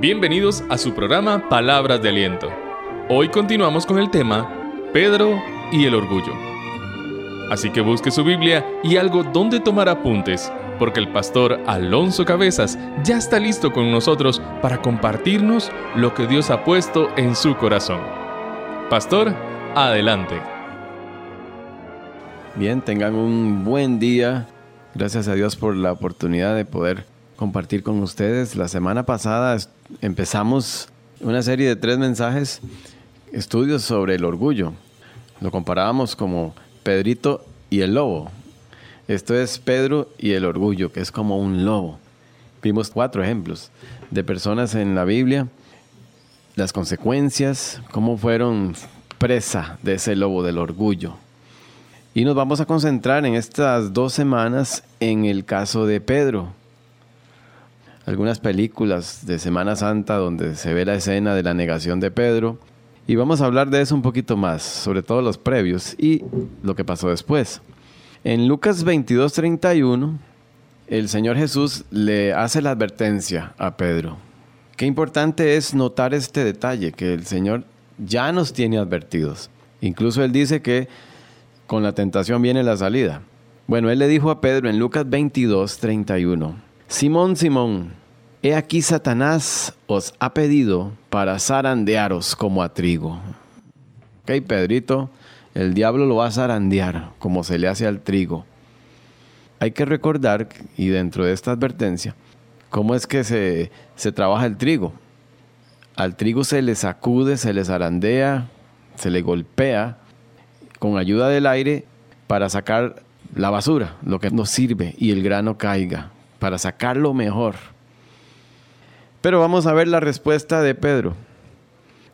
Bienvenidos a su programa Palabras de Aliento. Hoy continuamos con el tema Pedro y el orgullo. Así que busque su Biblia y algo donde tomar apuntes, porque el pastor Alonso Cabezas ya está listo con nosotros para compartirnos lo que Dios ha puesto en su corazón. Pastor, adelante. Bien, tengan un buen día. Gracias a Dios por la oportunidad de poder compartir con ustedes. La semana pasada empezamos una serie de tres mensajes, estudios sobre el orgullo. Lo comparábamos como Pedrito y el lobo. Esto es Pedro y el orgullo, que es como un lobo. Vimos cuatro ejemplos de personas en la Biblia, las consecuencias, cómo fueron presa de ese lobo del orgullo. Y nos vamos a concentrar en estas dos semanas en el caso de Pedro, algunas películas de Semana Santa donde se ve la escena de la negación de Pedro. Y vamos a hablar de eso un poquito más, sobre todo los previos y lo que pasó después. En Lucas 22:31, el Señor Jesús le hace la advertencia a Pedro. Qué importante es notar este detalle, que el Señor ya nos tiene advertidos. Incluso Él dice que con la tentación viene la salida. Bueno, Él le dijo a Pedro en Lucas 22:31, Simón, Simón, he aquí Satanás os ha pedido para zarandearos como a trigo. Ok, Pedrito, el diablo lo va a zarandear como se le hace al trigo. Hay que recordar, y dentro de esta advertencia, cómo es que se, se trabaja el trigo. Al trigo se le sacude, se le zarandea, se le golpea con ayuda del aire para sacar la basura, lo que no sirve, y el grano caiga para sacarlo mejor. Pero vamos a ver la respuesta de Pedro.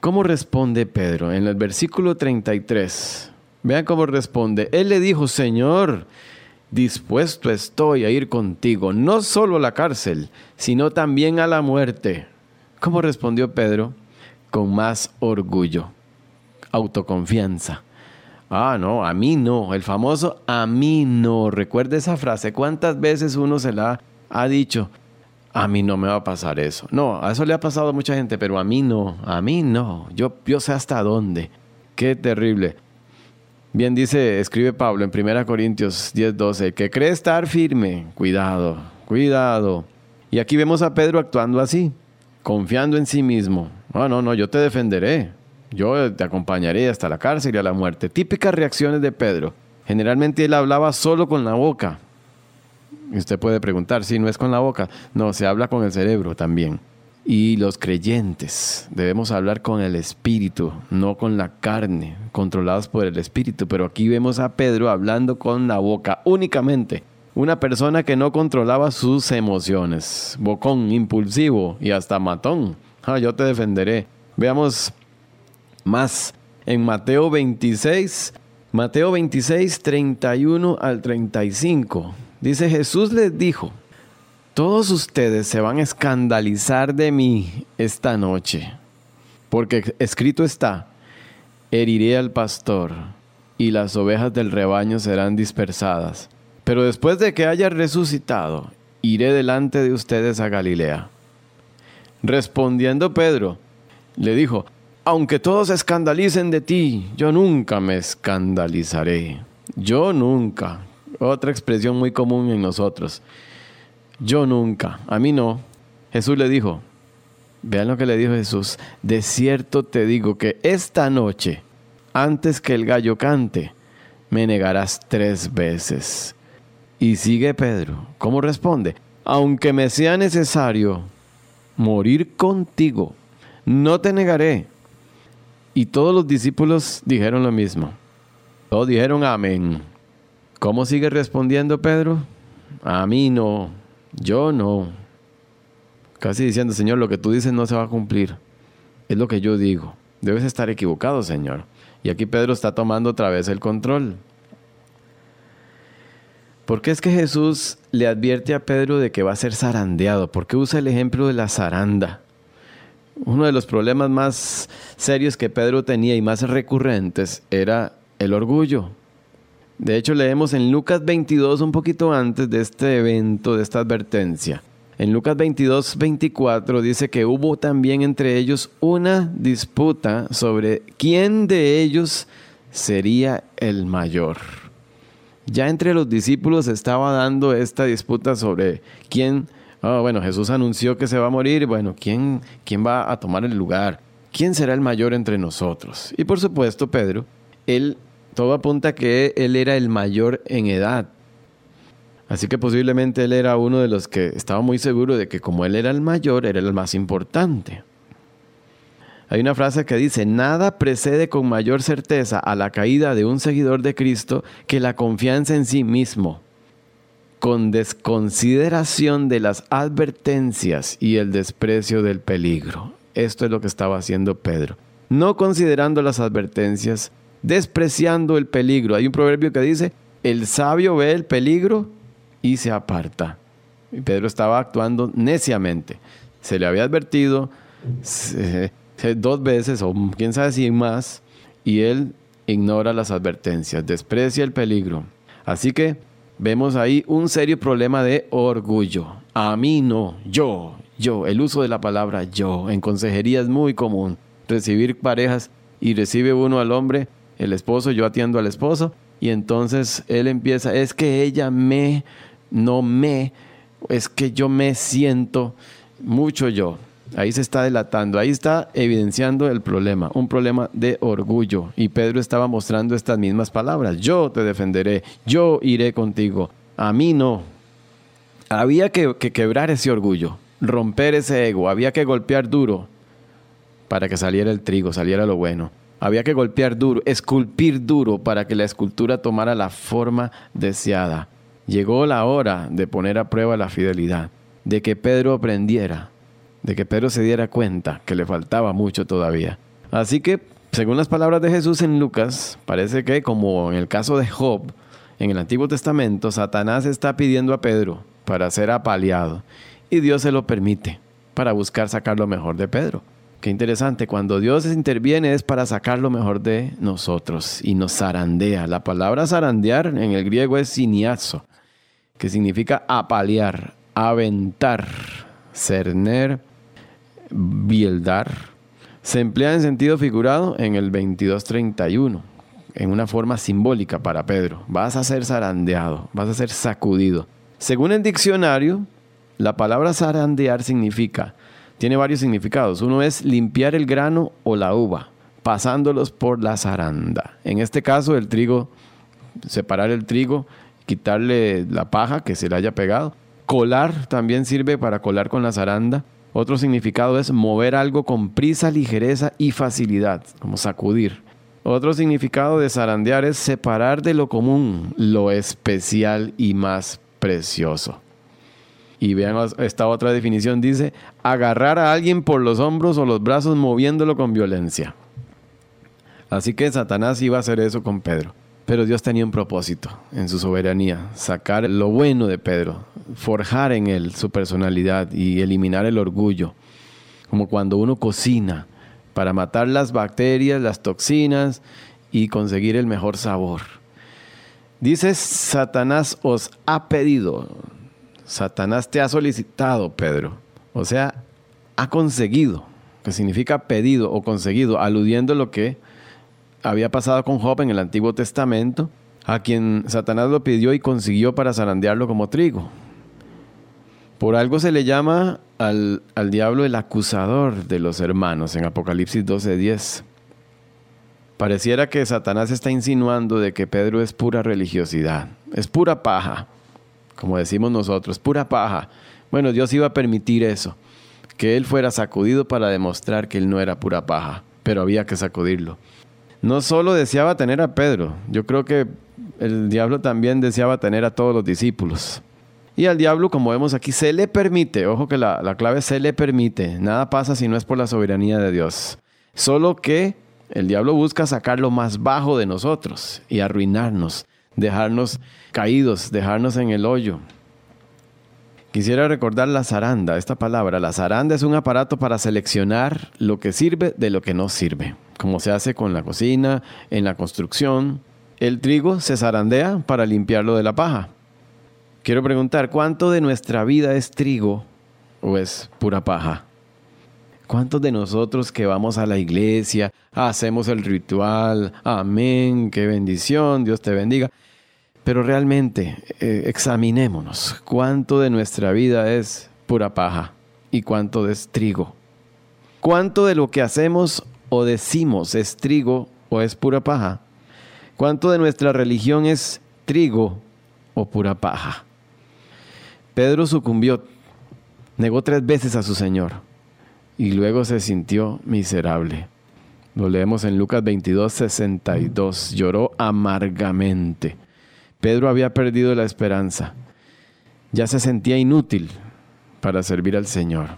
¿Cómo responde Pedro? En el versículo 33. Vean cómo responde. Él le dijo, Señor, dispuesto estoy a ir contigo, no solo a la cárcel, sino también a la muerte. ¿Cómo respondió Pedro? Con más orgullo, autoconfianza. Ah, no, a mí no. El famoso a mí no. Recuerde esa frase. ¿Cuántas veces uno se la ha dicho? A mí no me va a pasar eso. No, a eso le ha pasado a mucha gente, pero a mí no. A mí no. Yo, yo sé hasta dónde. Qué terrible. Bien dice, escribe Pablo en 1 Corintios 10:12, que cree estar firme. Cuidado, cuidado. Y aquí vemos a Pedro actuando así, confiando en sí mismo. No, no, no, yo te defenderé. Yo te acompañaré hasta la cárcel y a la muerte. Típicas reacciones de Pedro. Generalmente él hablaba solo con la boca. Usted puede preguntar, si no es con la boca. No, se habla con el cerebro también. Y los creyentes debemos hablar con el espíritu, no con la carne, controlados por el espíritu. Pero aquí vemos a Pedro hablando con la boca únicamente. Una persona que no controlaba sus emociones. Bocón, impulsivo y hasta matón. Ah, yo te defenderé. Veamos más en Mateo 26, Mateo 26, 31 al 35. Dice Jesús les dijo, todos ustedes se van a escandalizar de mí esta noche, porque escrito está, heriré al pastor y las ovejas del rebaño serán dispersadas. Pero después de que haya resucitado, iré delante de ustedes a Galilea. Respondiendo Pedro, le dijo, aunque todos escandalicen de ti, yo nunca me escandalizaré. Yo nunca. Otra expresión muy común en nosotros. Yo nunca. A mí no. Jesús le dijo, vean lo que le dijo Jesús, de cierto te digo que esta noche, antes que el gallo cante, me negarás tres veces. Y sigue Pedro. ¿Cómo responde? Aunque me sea necesario morir contigo, no te negaré. Y todos los discípulos dijeron lo mismo. Todos dijeron amén. ¿Cómo sigue respondiendo Pedro? A mí no, yo no. Casi diciendo, Señor, lo que tú dices no se va a cumplir. Es lo que yo digo. Debes estar equivocado, Señor. Y aquí Pedro está tomando otra vez el control. ¿Por qué es que Jesús le advierte a Pedro de que va a ser zarandeado? ¿Por qué usa el ejemplo de la zaranda? Uno de los problemas más serios que Pedro tenía y más recurrentes era el orgullo. De hecho, leemos en Lucas 22, un poquito antes de este evento, de esta advertencia. En Lucas 22, 24 dice que hubo también entre ellos una disputa sobre quién de ellos sería el mayor. Ya entre los discípulos estaba dando esta disputa sobre quién, bueno, Jesús anunció que se va a morir, bueno, ¿quién, quién va a tomar el lugar? ¿Quién será el mayor entre nosotros? Y por supuesto, Pedro, él, todo apunta que él era el mayor en edad. Así que posiblemente él era uno de los que estaba muy seguro de que como él era el mayor, era el más importante. Hay una frase que dice, nada precede con mayor certeza a la caída de un seguidor de Cristo que la confianza en sí mismo, con desconsideración de las advertencias y el desprecio del peligro. Esto es lo que estaba haciendo Pedro. No considerando las advertencias, despreciando el peligro. Hay un proverbio que dice, el sabio ve el peligro y se aparta. Y Pedro estaba actuando neciamente. Se le había advertido dos veces, o quién sabe si más, y él ignora las advertencias, desprecia el peligro. Así que vemos ahí un serio problema de orgullo. A mí no, yo, yo. El uso de la palabra yo en consejería es muy común. Recibir parejas y recibe uno al hombre, el esposo, yo atiendo al esposo, y entonces él empieza, es que ella me, no me, es que yo me siento mucho yo. Ahí se está delatando, ahí está evidenciando el problema, un problema de orgullo. Y Pedro estaba mostrando estas mismas palabras, yo te defenderé, yo iré contigo, a mí no. Había que, que quebrar ese orgullo, romper ese ego, había que golpear duro para que saliera el trigo, saliera lo bueno. Había que golpear duro, esculpir duro para que la escultura tomara la forma deseada. Llegó la hora de poner a prueba la fidelidad, de que Pedro aprendiera, de que Pedro se diera cuenta que le faltaba mucho todavía. Así que, según las palabras de Jesús en Lucas, parece que como en el caso de Job, en el Antiguo Testamento, Satanás está pidiendo a Pedro para ser apaleado y Dios se lo permite para buscar sacar lo mejor de Pedro. Qué interesante, cuando Dios interviene es para sacar lo mejor de nosotros y nos zarandea. La palabra zarandear en el griego es siniazo, que significa apalear, aventar, cerner, bieldar. Se emplea en sentido figurado en el 2231, en una forma simbólica para Pedro. Vas a ser zarandeado, vas a ser sacudido. Según el diccionario, la palabra zarandear significa, tiene varios significados. Uno es limpiar el grano o la uva, pasándolos por la zaranda. En este caso, el trigo, separar el trigo quitarle la paja que se le haya pegado. Colar también sirve para colar con la zaranda. Otro significado es mover algo con prisa, ligereza y facilidad, como sacudir. Otro significado de zarandear es separar de lo común lo especial y más precioso. Y vean esta otra definición, dice, agarrar a alguien por los hombros o los brazos moviéndolo con violencia. Así que Satanás iba a hacer eso con Pedro. Pero Dios tenía un propósito en su soberanía, sacar lo bueno de Pedro, forjar en él su personalidad y eliminar el orgullo, como cuando uno cocina para matar las bacterias, las toxinas y conseguir el mejor sabor. Dice, Satanás os ha pedido, Satanás te ha solicitado, Pedro, o sea, ha conseguido, que significa pedido o conseguido, aludiendo lo que había pasado con Job en el Antiguo Testamento, a quien Satanás lo pidió y consiguió para zarandearlo como trigo. Por algo se le llama al, al diablo el acusador de los hermanos en Apocalipsis 12:10. Pareciera que Satanás está insinuando de que Pedro es pura religiosidad, es pura paja, como decimos nosotros, pura paja. Bueno, Dios iba a permitir eso, que él fuera sacudido para demostrar que él no era pura paja, pero había que sacudirlo no solo deseaba tener a Pedro, yo creo que el diablo también deseaba tener a todos los discípulos. Y al diablo, como vemos aquí, se le permite, ojo que la, la clave se le permite, nada pasa si no es por la soberanía de Dios. Solo que el diablo busca sacar lo más bajo de nosotros y arruinarnos, dejarnos caídos, dejarnos en el hoyo. Quisiera recordar la zaranda, esta palabra. La zaranda es un aparato para seleccionar lo que sirve de lo que no sirve, como se hace con la cocina, en la construcción. El trigo se zarandea para limpiarlo de la paja. Quiero preguntar, ¿cuánto de nuestra vida es trigo o es pura paja? ¿Cuántos de nosotros que vamos a la iglesia, hacemos el ritual, amén, qué bendición, Dios te bendiga? Pero realmente eh, examinémonos, ¿cuánto de nuestra vida es pura paja y cuánto es trigo? ¿Cuánto de lo que hacemos o decimos es trigo o es pura paja? ¿Cuánto de nuestra religión es trigo o pura paja? Pedro sucumbió, negó tres veces a su Señor y luego se sintió miserable. Lo leemos en Lucas 22, 62. Lloró amargamente. Pedro había perdido la esperanza. Ya se sentía inútil para servir al Señor.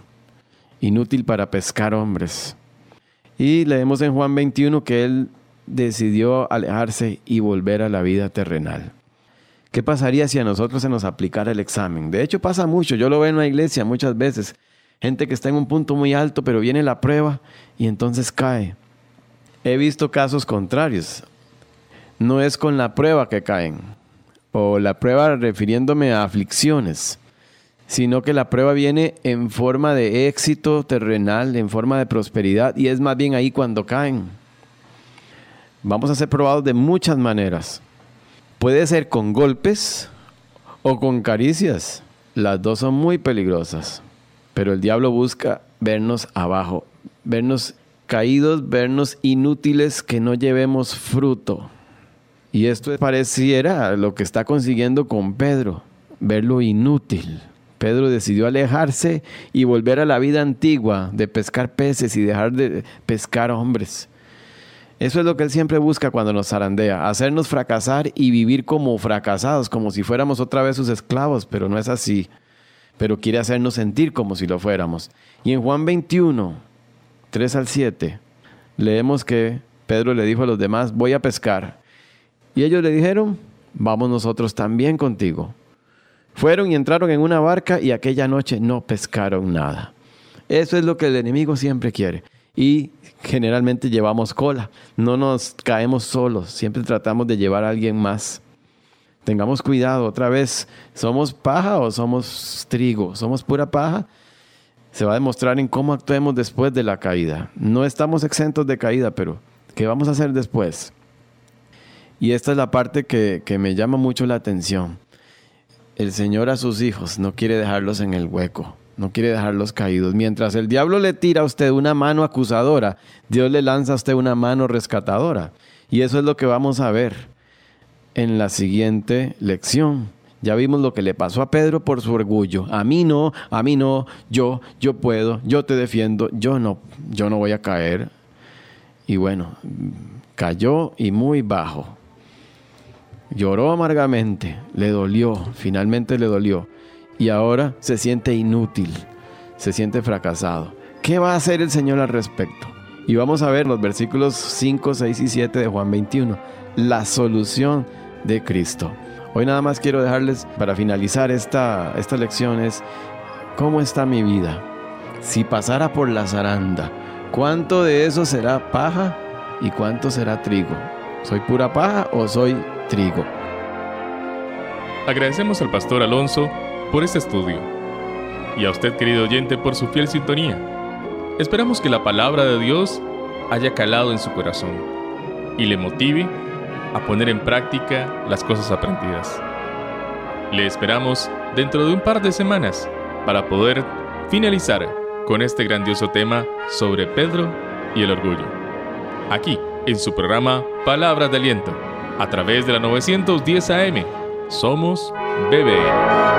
Inútil para pescar hombres. Y leemos en Juan 21 que él decidió alejarse y volver a la vida terrenal. ¿Qué pasaría si a nosotros se nos aplicara el examen? De hecho pasa mucho, yo lo veo en la iglesia muchas veces gente que está en un punto muy alto, pero viene la prueba y entonces cae. He visto casos contrarios. No es con la prueba que caen, o la prueba refiriéndome a aflicciones, sino que la prueba viene en forma de éxito terrenal, en forma de prosperidad, y es más bien ahí cuando caen. Vamos a ser probados de muchas maneras. Puede ser con golpes o con caricias. Las dos son muy peligrosas. Pero el diablo busca vernos abajo, vernos caídos, vernos inútiles, que no llevemos fruto. Y esto pareciera lo que está consiguiendo con Pedro, verlo inútil. Pedro decidió alejarse y volver a la vida antigua de pescar peces y dejar de pescar hombres. Eso es lo que él siempre busca cuando nos zarandea, hacernos fracasar y vivir como fracasados, como si fuéramos otra vez sus esclavos, pero no es así pero quiere hacernos sentir como si lo fuéramos. Y en Juan 21, 3 al 7, leemos que Pedro le dijo a los demás, voy a pescar. Y ellos le dijeron, vamos nosotros también contigo. Fueron y entraron en una barca y aquella noche no pescaron nada. Eso es lo que el enemigo siempre quiere. Y generalmente llevamos cola. No nos caemos solos. Siempre tratamos de llevar a alguien más. Tengamos cuidado, otra vez, ¿somos paja o somos trigo? ¿Somos pura paja? Se va a demostrar en cómo actuemos después de la caída. No estamos exentos de caída, pero ¿qué vamos a hacer después? Y esta es la parte que, que me llama mucho la atención. El Señor a sus hijos no quiere dejarlos en el hueco, no quiere dejarlos caídos. Mientras el diablo le tira a usted una mano acusadora, Dios le lanza a usted una mano rescatadora. Y eso es lo que vamos a ver en la siguiente lección. Ya vimos lo que le pasó a Pedro por su orgullo. A mí no, a mí no, yo, yo puedo, yo te defiendo, yo no, yo no voy a caer. Y bueno, cayó y muy bajo. Lloró amargamente, le dolió, finalmente le dolió. Y ahora se siente inútil, se siente fracasado. ¿Qué va a hacer el Señor al respecto? Y vamos a ver los versículos 5, 6 y 7 de Juan 21. La solución de Cristo. Hoy nada más quiero dejarles para finalizar esta, esta lección cómo está mi vida. Si pasara por la zaranda, ¿cuánto de eso será paja y cuánto será trigo? ¿Soy pura paja o soy trigo? Agradecemos al pastor Alonso por este estudio y a usted querido oyente por su fiel sintonía. Esperamos que la palabra de Dios haya calado en su corazón y le motive a poner en práctica las cosas aprendidas. Le esperamos dentro de un par de semanas para poder finalizar con este grandioso tema sobre Pedro y el orgullo. Aquí, en su programa Palabras de Aliento, a través de la 910 AM, somos BBN.